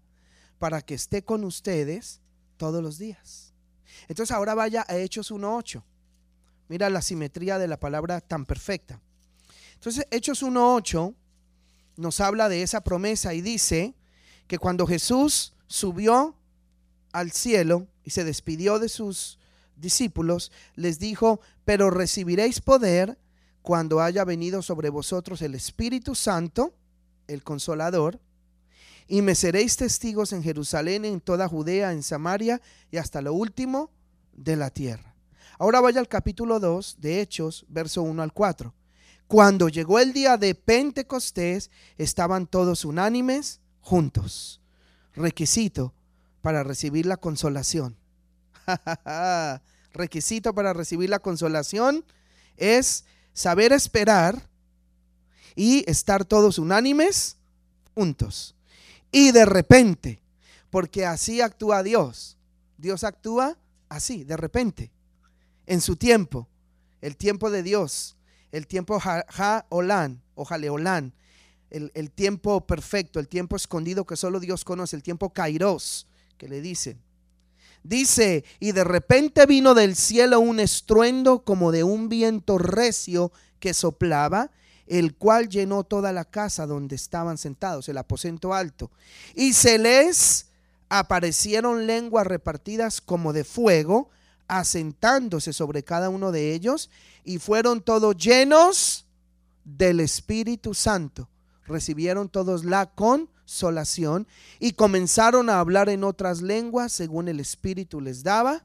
S1: para que esté con ustedes todos los días. Entonces ahora vaya a Hechos 1.8. Mira la simetría de la palabra tan perfecta. Entonces Hechos 1.8 nos habla de esa promesa y dice que cuando Jesús subió al cielo y se despidió de sus discípulos, les dijo, pero recibiréis poder cuando haya venido sobre vosotros el Espíritu Santo, el consolador, y me seréis testigos en Jerusalén, en toda Judea, en Samaria y hasta lo último de la tierra. Ahora vaya al capítulo 2 de Hechos, verso 1 al 4. Cuando llegó el día de Pentecostés, estaban todos unánimes juntos. Requisito para recibir la consolación. Requisito para recibir la consolación es saber esperar y estar todos unánimes juntos. Y de repente, porque así actúa Dios. Dios actúa así, de repente, en su tiempo, el tiempo de Dios, el tiempo ja-olán o jaleolán, el, el, tiempo perfecto, el tiempo escondido que solo Dios conoce, el tiempo kairos, que le dicen. Dice, y de repente vino del cielo un estruendo como de un viento recio que soplaba el cual llenó toda la casa donde estaban sentados, el aposento alto. Y se les aparecieron lenguas repartidas como de fuego, asentándose sobre cada uno de ellos, y fueron todos llenos del Espíritu Santo. Recibieron todos la consolación y comenzaron a hablar en otras lenguas según el Espíritu les daba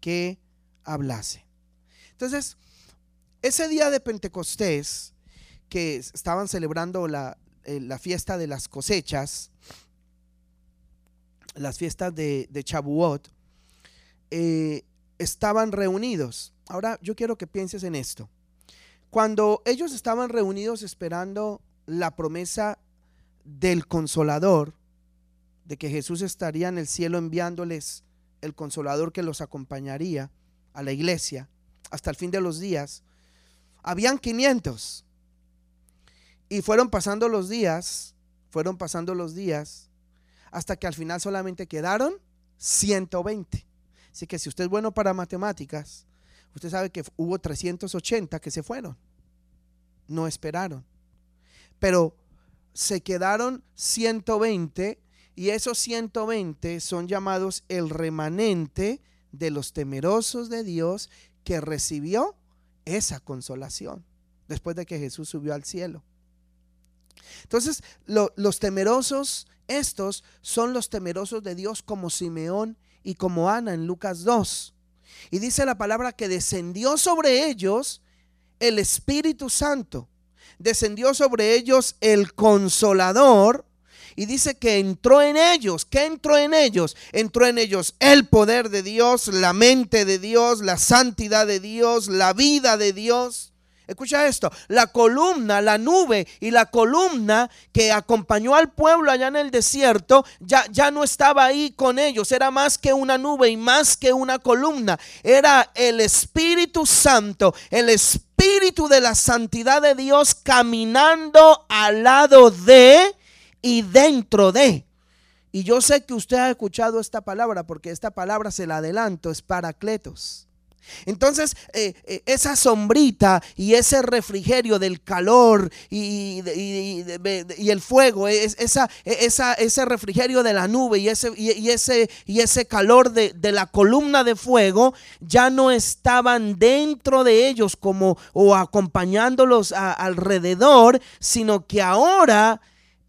S1: que hablase. Entonces, ese día de Pentecostés, que estaban celebrando la, eh, la fiesta de las cosechas, las fiestas de, Chabuot, eh, estaban reunidos. Ahora yo quiero que pienses en esto. Cuando ellos estaban reunidos esperando la promesa del consolador, de que Jesús estaría en el cielo enviándoles el consolador que los acompañaría a la iglesia hasta el fin de los días, habían 500. Y fueron pasando los días, fueron pasando los días, hasta que al final solamente quedaron 120. Así que si usted es bueno para matemáticas, usted sabe que hubo 380 que se fueron. No esperaron. Pero se quedaron 120 y esos 120 son llamados el remanente de los temerosos de Dios que recibió esa consolación después de que Jesús subió al cielo. Entonces, los temerosos, estos son los temerosos de Dios como Simeón y como Ana en Lucas 2. Y dice la palabra que descendió sobre ellos el Espíritu Santo. Descendió sobre ellos el consolador. Y dice que entró en ellos. ¿Qué entró en ellos? Entró en ellos el poder de Dios, la mente de Dios, la santidad de Dios, la vida de Dios. Escucha esto, la columna, la nube y la columna que acompañó al pueblo allá en el desierto ya, ya no estaba ahí con ellos, era más que una nube y más que una columna, era el Espíritu Santo, el Espíritu de la santidad de Dios caminando al lado de y dentro de. Y yo sé que usted ha escuchado esta palabra porque esta palabra se la adelanto, es paracletos. Entonces, eh, eh, esa sombrita y ese refrigerio del calor y, el fuego, esa, ese refrigerio de la nube y ese, ese, ese calor de, la columna de fuego ya no estaban dentro de ellos como o acompañándolos alrededor, sino que ahora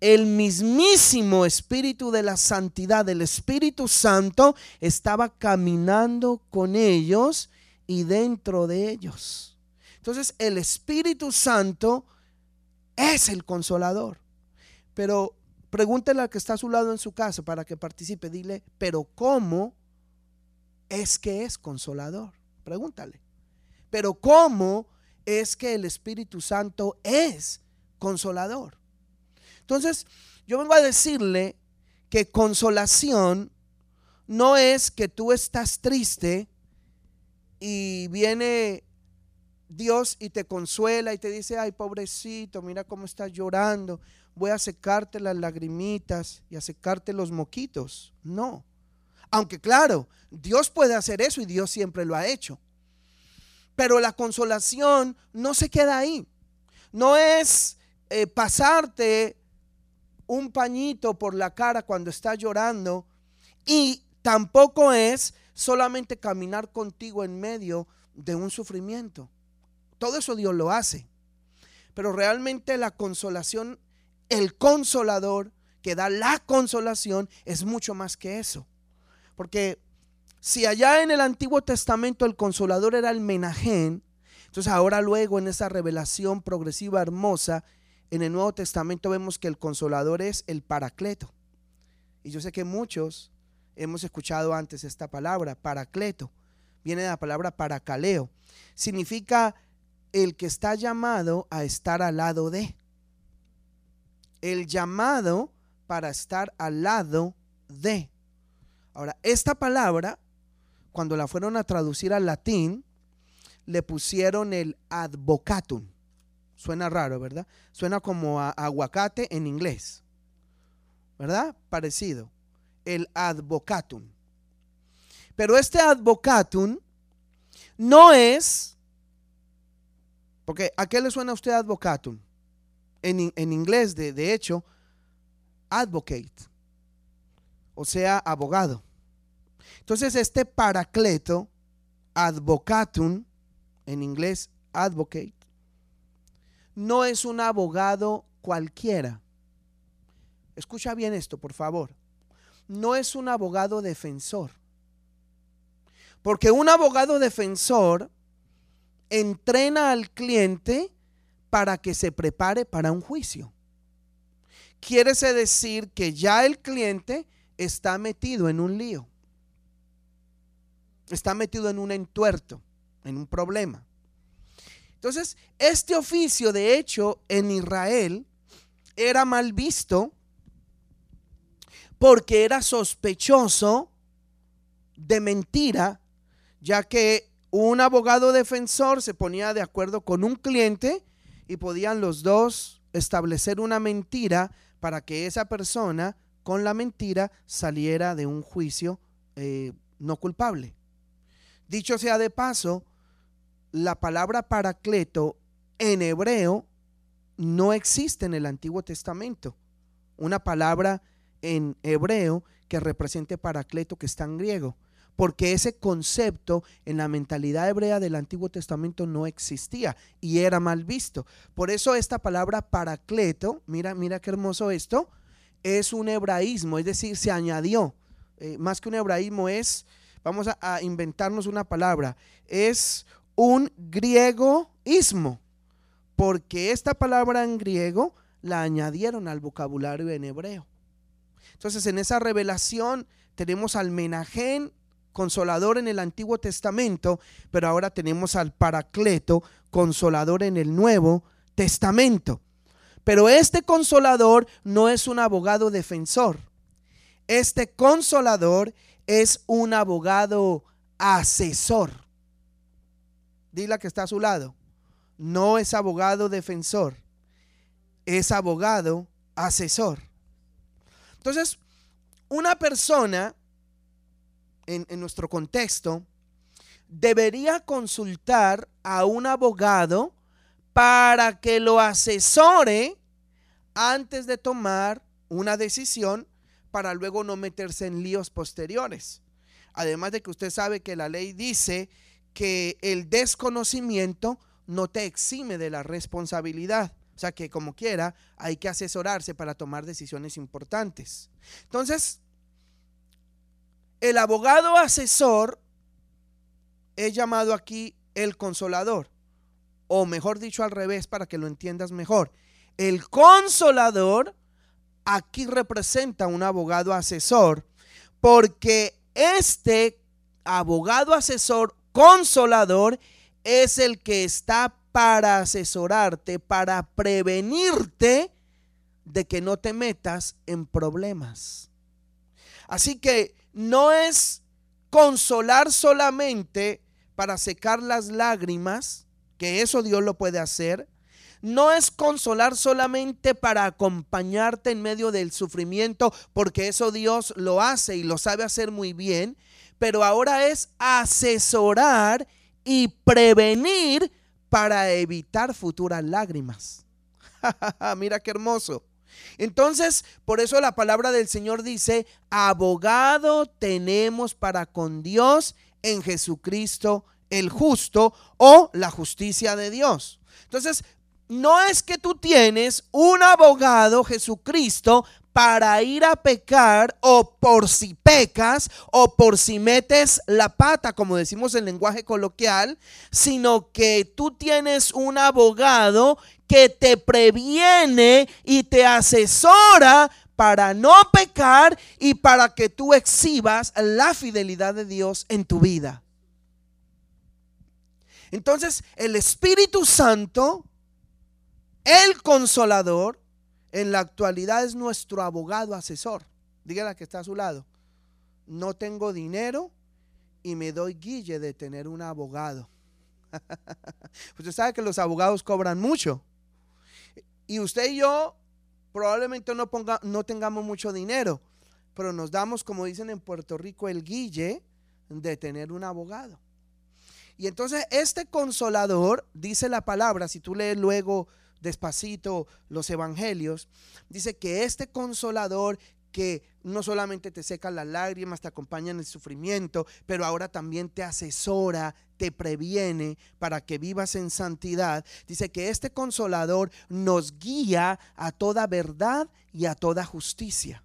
S1: el mismísimo Espíritu de la Santidad, el Espíritu Santo, estaba caminando con ellos y dentro de ellos. Entonces el Espíritu Santo es el consolador. Pero pregúntele al que está a su lado en su casa para que participe. Dile, pero ¿cómo es que es consolador? Pregúntale. Pero ¿cómo es que el Espíritu Santo es consolador? Entonces, yo vengo a decirle que consolación no es que tú estás triste y viene Dios y te consuela y te dice, ay pobrecito, mira cómo estás llorando, voy a secarte las lagrimitas y a secarte los moquitos. No. Aunque claro, Dios puede hacer eso y Dios siempre lo ha hecho. Pero la consolación no se queda ahí. No es eh, pasarte un pañito por la cara cuando estás llorando y tampoco es solamente caminar contigo en medio de un sufrimiento. Todo eso Dios lo hace. Pero realmente la consolación, el consolador que da la consolación es mucho más que eso. Porque si allá en el Antiguo Testamento el consolador era el menajén, entonces ahora luego en esa revelación progresiva hermosa, en el Nuevo Testamento vemos que el consolador es el paracleto. Y yo sé que muchos hemos escuchado antes esta palabra, paracleto. Viene de la palabra paracaleo. Significa el que está llamado a estar al lado de. El llamado para estar al lado de. Ahora, esta palabra, cuando la fueron a traducir al latín, le pusieron el advocatum. Suena raro, ¿verdad? Suena como aguacate en inglés. ¿Verdad? Parecido. El advocatum. Pero este advocatum no es, porque ¿a qué le suena a usted advocatum? En, en inglés, de, de hecho, advocate, o sea, abogado. Entonces, este paracleto, advocatum, en inglés, advocate, no es un abogado cualquiera. Escucha bien esto, por favor. No es un abogado defensor. Porque un abogado defensor entrena al cliente para que se prepare para un juicio. Quiere decir que ya el cliente está metido en un lío. Está metido en un entuerto, en un problema. Entonces, este oficio, de hecho, en Israel era mal visto porque era sospechoso de mentira, ya que un abogado defensor se ponía de acuerdo con un cliente y podían los dos establecer una mentira para que esa persona con la mentira saliera de un juicio eh, no culpable. Dicho sea de paso, la palabra paracleto en hebreo no existe en el Antiguo Testamento. Una palabra en hebreo que represente paracleto que está en griego. Porque ese concepto en la mentalidad hebrea del Antiguo Testamento no existía y era mal visto. Por eso esta palabra paracleto, mira, mira qué hermoso esto, es un hebraísmo, es decir, se añadió. Eh, más que un hebraísmo es, vamos a, a inventarnos una palabra, es un griegoísmo, porque esta palabra en griego la añadieron al vocabulario en hebreo. Entonces, en esa revelación tenemos al menajén consolador en el Antiguo Testamento, pero ahora tenemos al paracleto consolador en el Nuevo Testamento. Pero este consolador no es un abogado defensor. Este consolador es un abogado asesor. Dile que está a su lado. No es abogado defensor, es abogado asesor. Entonces, una persona en, en, nuestro contexto debería consultar a un abogado para que lo asesore antes de tomar una decisión para luego no meterse en líos posteriores. Además de que usted sabe que la ley dice que el desconocimiento no te exime de la responsabilidad. O sea que como quiera hay que asesorarse para tomar decisiones importantes. Entonces, el abogado asesor he llamado aquí el consolador, o mejor dicho al revés para que lo entiendas mejor. El consolador aquí representa un abogado asesor, porque este abogado asesor consolador es el que está para asesorarte, para prevenirte de que no te metas en problemas. Así que no es consolar solamente para secar las lágrimas, que eso Dios lo puede hacer. No es consolar solamente para acompañarte en medio del sufrimiento, porque eso Dios lo hace y lo sabe hacer muy bien, pero ahora es asesorar y prevenir para evitar futuras lágrimas. Mira qué hermoso. Entonces, por eso la palabra del Señor dice, abogado tenemos para con Dios en Jesucristo el justo o la justicia de Dios. Entonces, no es que tú tienes un abogado, Jesucristo, para ir a pecar o por si pecas o por si metes la pata, como decimos en lenguaje coloquial, sino que tú tienes un abogado que te previene y te asesora para no pecar y para que tú exhibas la fidelidad de Dios en tu vida. Entonces, el Espíritu Santo, el consolador, en la actualidad es nuestro abogado asesor. Dígale que está a su lado. No tengo dinero y me doy guille de tener un abogado. Usted sabe que los abogados cobran mucho. Y usted y yo probablemente no, ponga, no tengamos mucho dinero, pero nos damos, como dicen en Puerto Rico, el guille de tener un abogado. Y entonces este consolador, dice la palabra, si tú lees luego despacito los evangelios, dice que este consolador que no solamente te seca las lágrimas, te acompaña en el sufrimiento, pero ahora también te asesora, te previene para que vivas en santidad. Dice que este consolador nos guía a toda verdad y a toda justicia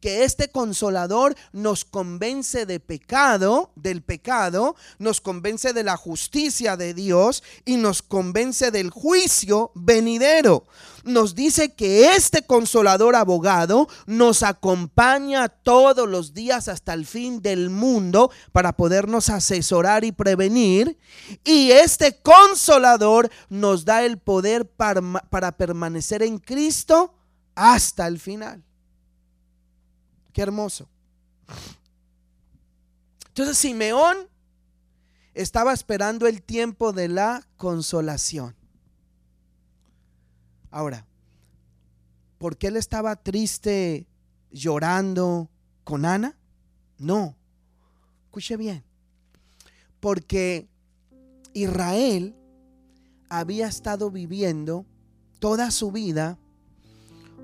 S1: que este consolador nos convence de pecado, del pecado, nos convence de la justicia de Dios y nos convence del juicio venidero. Nos dice que este consolador abogado nos acompaña todos los días hasta el fin del mundo para podernos asesorar y prevenir. Y este consolador nos da el poder para, para permanecer en Cristo hasta el final. Qué hermoso. Entonces Simeón estaba esperando el tiempo de la consolación. Ahora, ¿por qué él estaba triste, llorando con Ana? No, escuche bien, porque Israel había estado viviendo toda su vida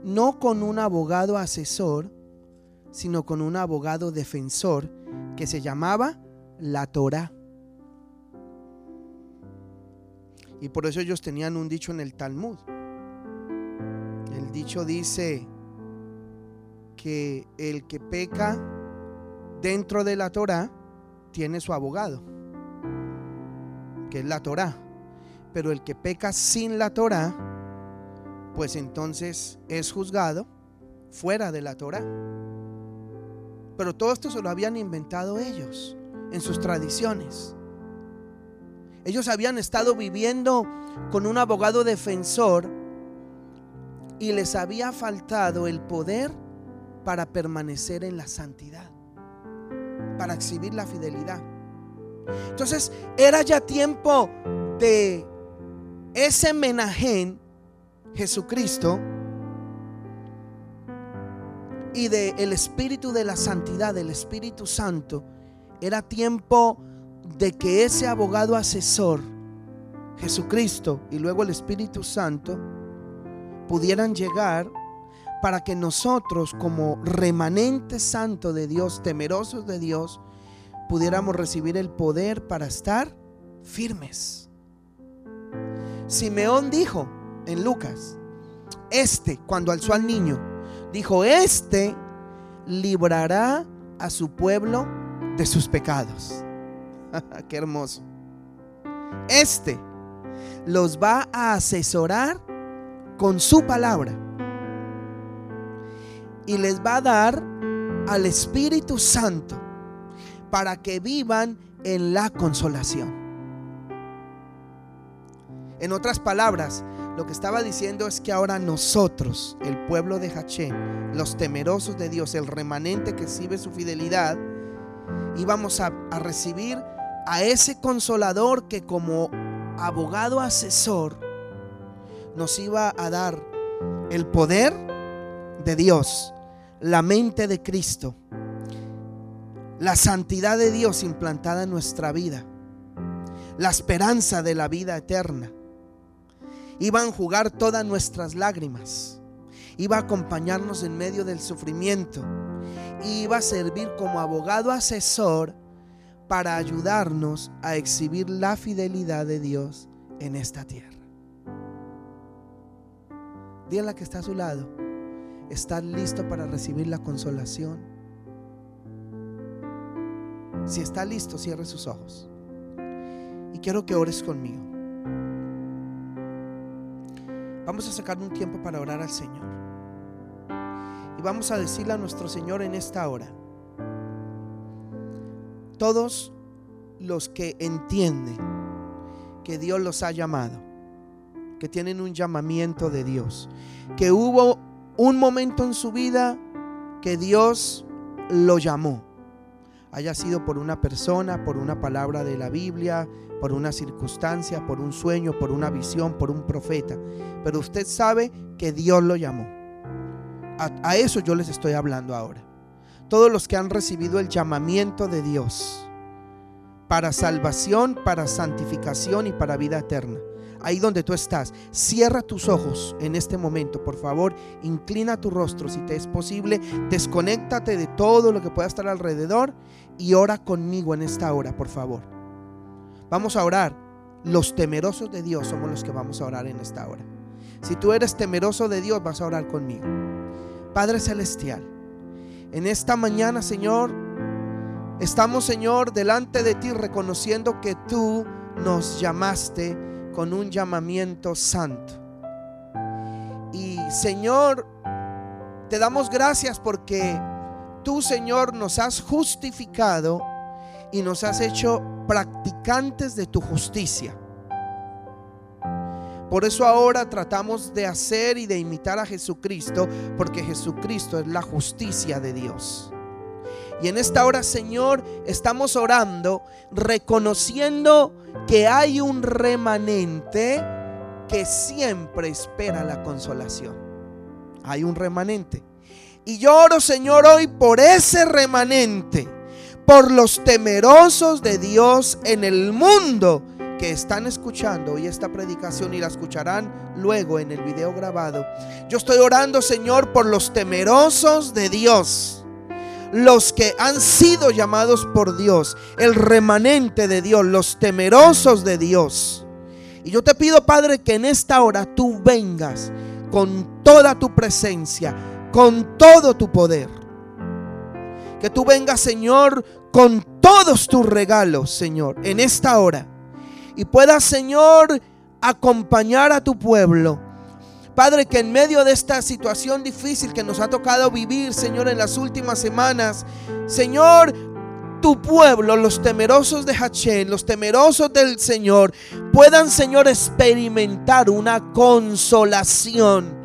S1: no con un abogado asesor, sino con un abogado defensor que se llamaba la Torah. Y por eso ellos tenían un dicho en el Talmud. El dicho dice que el que peca dentro de la Torah tiene su abogado, que es la Torah. Pero el que peca sin la Torah, pues entonces es juzgado fuera de la Torah. Pero todo esto se lo habían inventado ellos en sus tradiciones. Ellos habían estado viviendo con un abogado defensor y les había faltado el poder para permanecer en la santidad, para exhibir la fidelidad. Entonces era ya tiempo de ese menajén, Jesucristo, y del el espíritu de la santidad, del Espíritu Santo, era tiempo de que ese abogado asesor, Jesucristo y luego el Espíritu Santo, pudieran llegar para que nosotros como remanente santo de Dios, temerosos de Dios, pudiéramos recibir el poder para estar firmes. Simeón dijo en Lucas, este cuando alzó al niño, Dijo, este librará a su pueblo de sus pecados. Qué hermoso. Este los va a asesorar con su palabra. Y les va a dar al Espíritu Santo para que vivan en la consolación. En otras palabras, lo que estaba diciendo es que ahora nosotros, el pueblo de Hachén, los temerosos de Dios, el remanente que sirve su fidelidad, íbamos a recibir a ese consolador que como abogado asesor nos iba a dar el poder de Dios, la mente de Cristo, la santidad de Dios implantada en nuestra vida, la esperanza de la vida eterna. Iba a enjugar todas nuestras lágrimas, iba a acompañarnos en medio del sufrimiento, iba a servir como abogado asesor para ayudarnos a exhibir la fidelidad de Dios en esta tierra. Dile a la que está a su lado, ¿estás listo para recibir la consolación? Si está listo, cierre sus ojos. Y quiero que ores conmigo. Vamos a sacar un tiempo para orar al Señor. Y vamos a decirle a nuestro Señor en esta hora. Todos los que entienden que Dios los ha llamado, que tienen un llamamiento de Dios, que hubo un momento en su vida que Dios lo llamó haya sido por una persona, por una palabra de la Biblia, por una circunstancia, por un sueño, por una visión, por un profeta. Pero usted sabe que Dios lo llamó. A, eso yo les estoy hablando ahora. Todos los que han recibido el llamamiento de Dios para salvación, para santificación y para vida eterna ahí donde tú estás, cierra tus ojos en este momento, por favor, inclina tu rostro si te es posible, desconéctate de todo lo que pueda estar alrededor y ora conmigo en esta hora, por favor. Vamos a orar. Los temerosos de Dios somos los que vamos a orar en esta hora. Si tú eres temeroso de Dios, vas a orar conmigo. Padre Celestial, en esta mañana, Señor, estamos, Señor, delante de ti reconociendo que tú nos llamaste con un llamamiento santo. Y Señor, te damos gracias porque tú, Señor, nos has justificado y nos has hecho practicantes de tu justicia. Por eso ahora tratamos de hacer y de imitar a Jesucristo, porque Jesucristo es la justicia de Dios. Y en esta hora, Señor, estamos orando, reconociendo que hay un remanente que siempre espera la consolación. Hay un remanente. Y yo oro, Señor, hoy por ese remanente, por los temerosos de Dios en el mundo que están escuchando hoy esta predicación y la escucharán luego en el video grabado. Yo estoy orando, Señor, por los temerosos de Dios los que han sido llamados por Dios, el remanente de Dios, los temerosos de Dios. Y yo te pido, Padre, que en esta hora tú vengas con toda tu presencia, con todo tu poder. Que tú vengas, Señor, con todos tus regalos, Señor, en esta hora. Y puedas, Señor, acompañar a tu pueblo Padre, que en medio de esta situación difícil que nos ha tocado vivir, Señor, en las últimas semanas, Señor, tu pueblo, los temerosos de Hachén, los temerosos del Señor, puedan, Señor, experimentar una consolación.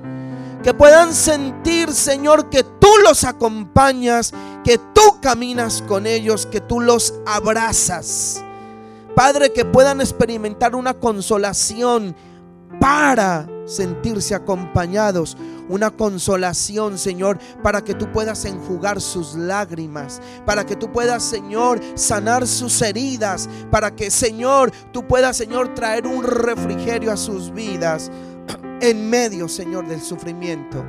S1: Que puedan sentir, Señor, que tú los acompañas, que tú caminas con ellos, que tú los abrazas. Padre, que puedan experimentar una consolación para sentirse acompañados, una consolación, Señor, para que tú puedas enjugar sus lágrimas, para que tú puedas, Señor, sanar sus heridas, para que, Señor, tú puedas, Señor, traer un refrigerio a sus vidas en medio, Señor, del sufrimiento.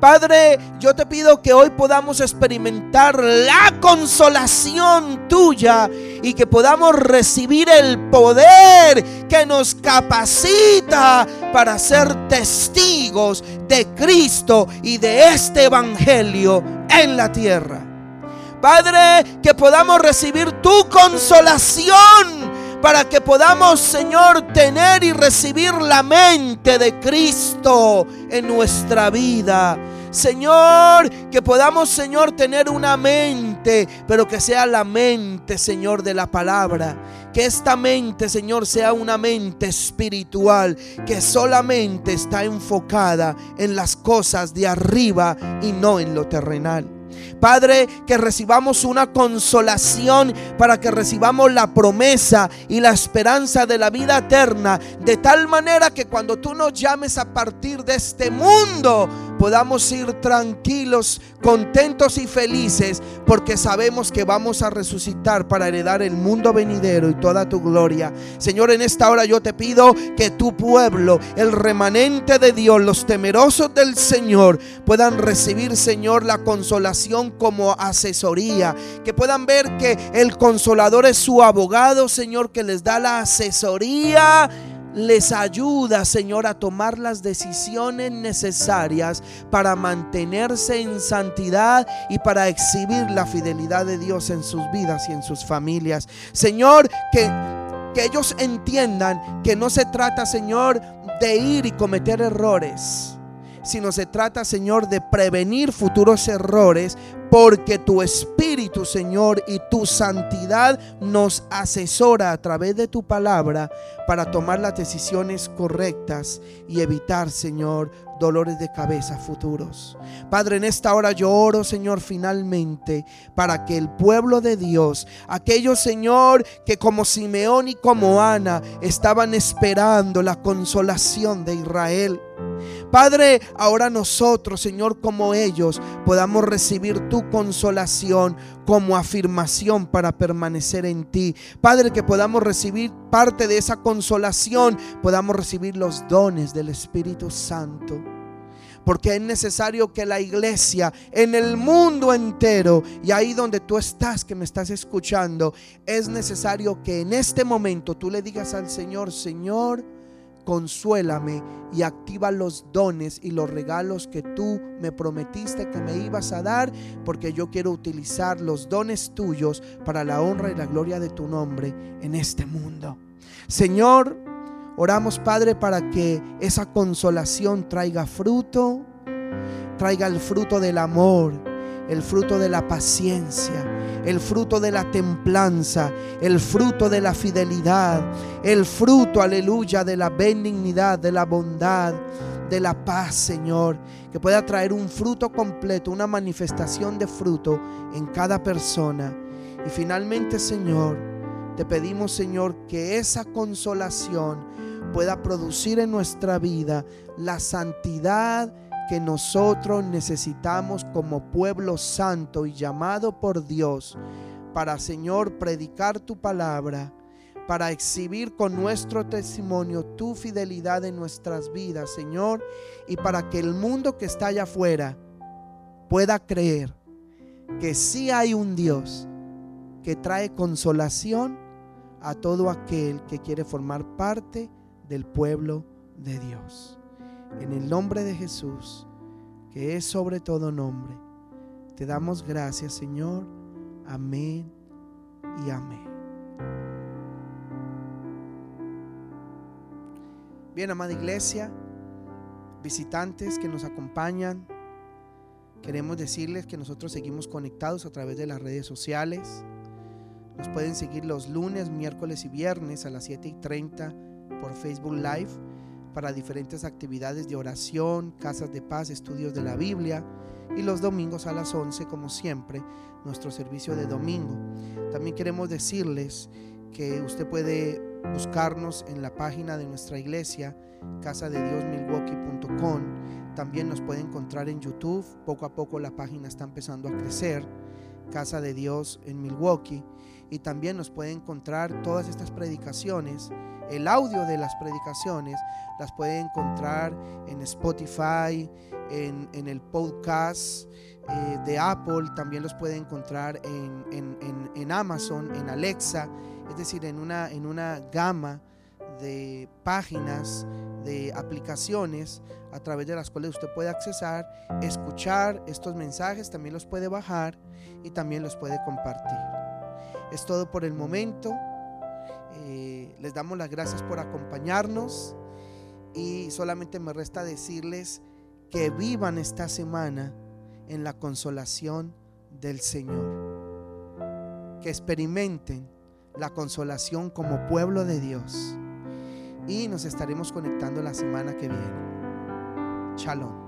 S1: Padre, yo te pido que hoy podamos experimentar la consolación tuya y que podamos recibir el poder que nos capacita para ser testigos de Cristo y de este Evangelio en la tierra. Padre, que podamos recibir tu consolación para que podamos, Señor, tener y recibir la mente de Cristo en nuestra vida. Señor, que podamos, Señor, tener una mente, pero que sea la mente, Señor, de la palabra. Que esta mente, Señor, sea una mente espiritual que solamente está enfocada en las cosas de arriba y no en lo terrenal. Padre, que recibamos una consolación para que recibamos la promesa y la esperanza de la vida eterna, de tal manera que cuando tú nos llames a partir de este mundo, podamos ir tranquilos, contentos y felices, porque sabemos que vamos a resucitar para heredar el mundo venidero y toda tu gloria. Señor, en esta hora yo te pido que tu pueblo, el remanente de Dios, los temerosos del Señor, puedan recibir, Señor, la consolación como asesoría, que puedan ver que el consolador es su abogado, Señor, que les da la asesoría les ayuda, Señor, a tomar las decisiones necesarias para mantenerse en santidad y para exhibir la fidelidad de Dios en sus vidas y en sus familias. Señor, que, que ellos entiendan que no se trata, Señor, de ir y cometer errores sino se trata, Señor, de prevenir futuros errores, porque tu Espíritu, Señor, y tu santidad nos asesora a través de tu palabra para tomar las decisiones correctas y evitar, Señor, dolores de cabeza futuros. Padre, en esta hora yo oro, Señor, finalmente, para que el pueblo de Dios, aquellos, Señor, que como Simeón y como Ana estaban esperando la consolación de Israel, Padre, ahora nosotros, Señor, como ellos, podamos recibir tu consolación como afirmación para permanecer en ti. Padre, que podamos recibir parte de esa consolación, podamos recibir los dones del Espíritu Santo porque es necesario que la iglesia en el mundo entero y ahí donde tú estás, que me estás escuchando, es necesario que en este momento tú le digas al Señor, Señor, consuélame y activa los dones y los regalos que tú me prometiste que me ibas a dar, porque yo quiero utilizar los dones tuyos para la honra y la gloria de tu nombre en este mundo. Señor, oramos Padre para que esa consolación traiga fruto, traiga el fruto del amor, el fruto de la paciencia, el fruto de la templanza, el fruto de la fidelidad, el fruto, aleluya, de la benignidad, de la bondad, de la paz, Señor, que pueda traer un fruto completo, una manifestación de fruto en cada persona. Y finalmente, Señor, te pedimos, Señor, que esa consolación pueda producir en nuestra vida la santidad, que nosotros necesitamos como pueblo santo y llamado por Dios para, Señor, predicar tu palabra, para exhibir con nuestro testimonio tu fidelidad en nuestras vidas, Señor, y para que el mundo que está allá afuera pueda creer que sí hay un Dios que trae consolación a todo aquel que quiere formar parte del pueblo de Dios en el nombre de Jesús, que es sobre todo nombre. Te damos gracias, Señor. Amén y amén. Bien, amada iglesia, visitantes que nos acompañan, queremos decirles que nosotros seguimos conectados a través de las redes sociales. Nos pueden seguir los lunes, miércoles y viernes a las 7 y 30 por Facebook Live para diferentes actividades de oración, casas de paz, estudios de la Biblia y los domingos a las 11, como siempre, nuestro servicio de domingo. También queremos decirles que usted puede buscarnos en la página de nuestra iglesia, casa de Dios Milwaukee.com. También nos puede encontrar en YouTube. Poco a poco la página está empezando a crecer. Casa de Dios en Milwaukee. Y también nos puede encontrar todas estas predicaciones el audio de las predicaciones las puede encontrar en Spotify, en, el podcast eh, de Apple, también los puede encontrar en, Amazon, en Alexa, es decir, en una, en una gama de páginas de aplicaciones a través de las cuales usted puede accesar, escuchar estos mensajes, también los puede bajar y también los puede compartir. Es todo por el momento. Eh, les damos las gracias por acompañarnos y solamente me resta decirles que vivan esta semana en la consolación del Señor. Que experimenten la consolación como pueblo de Dios. Y nos estaremos conectando la semana que viene. Shalom.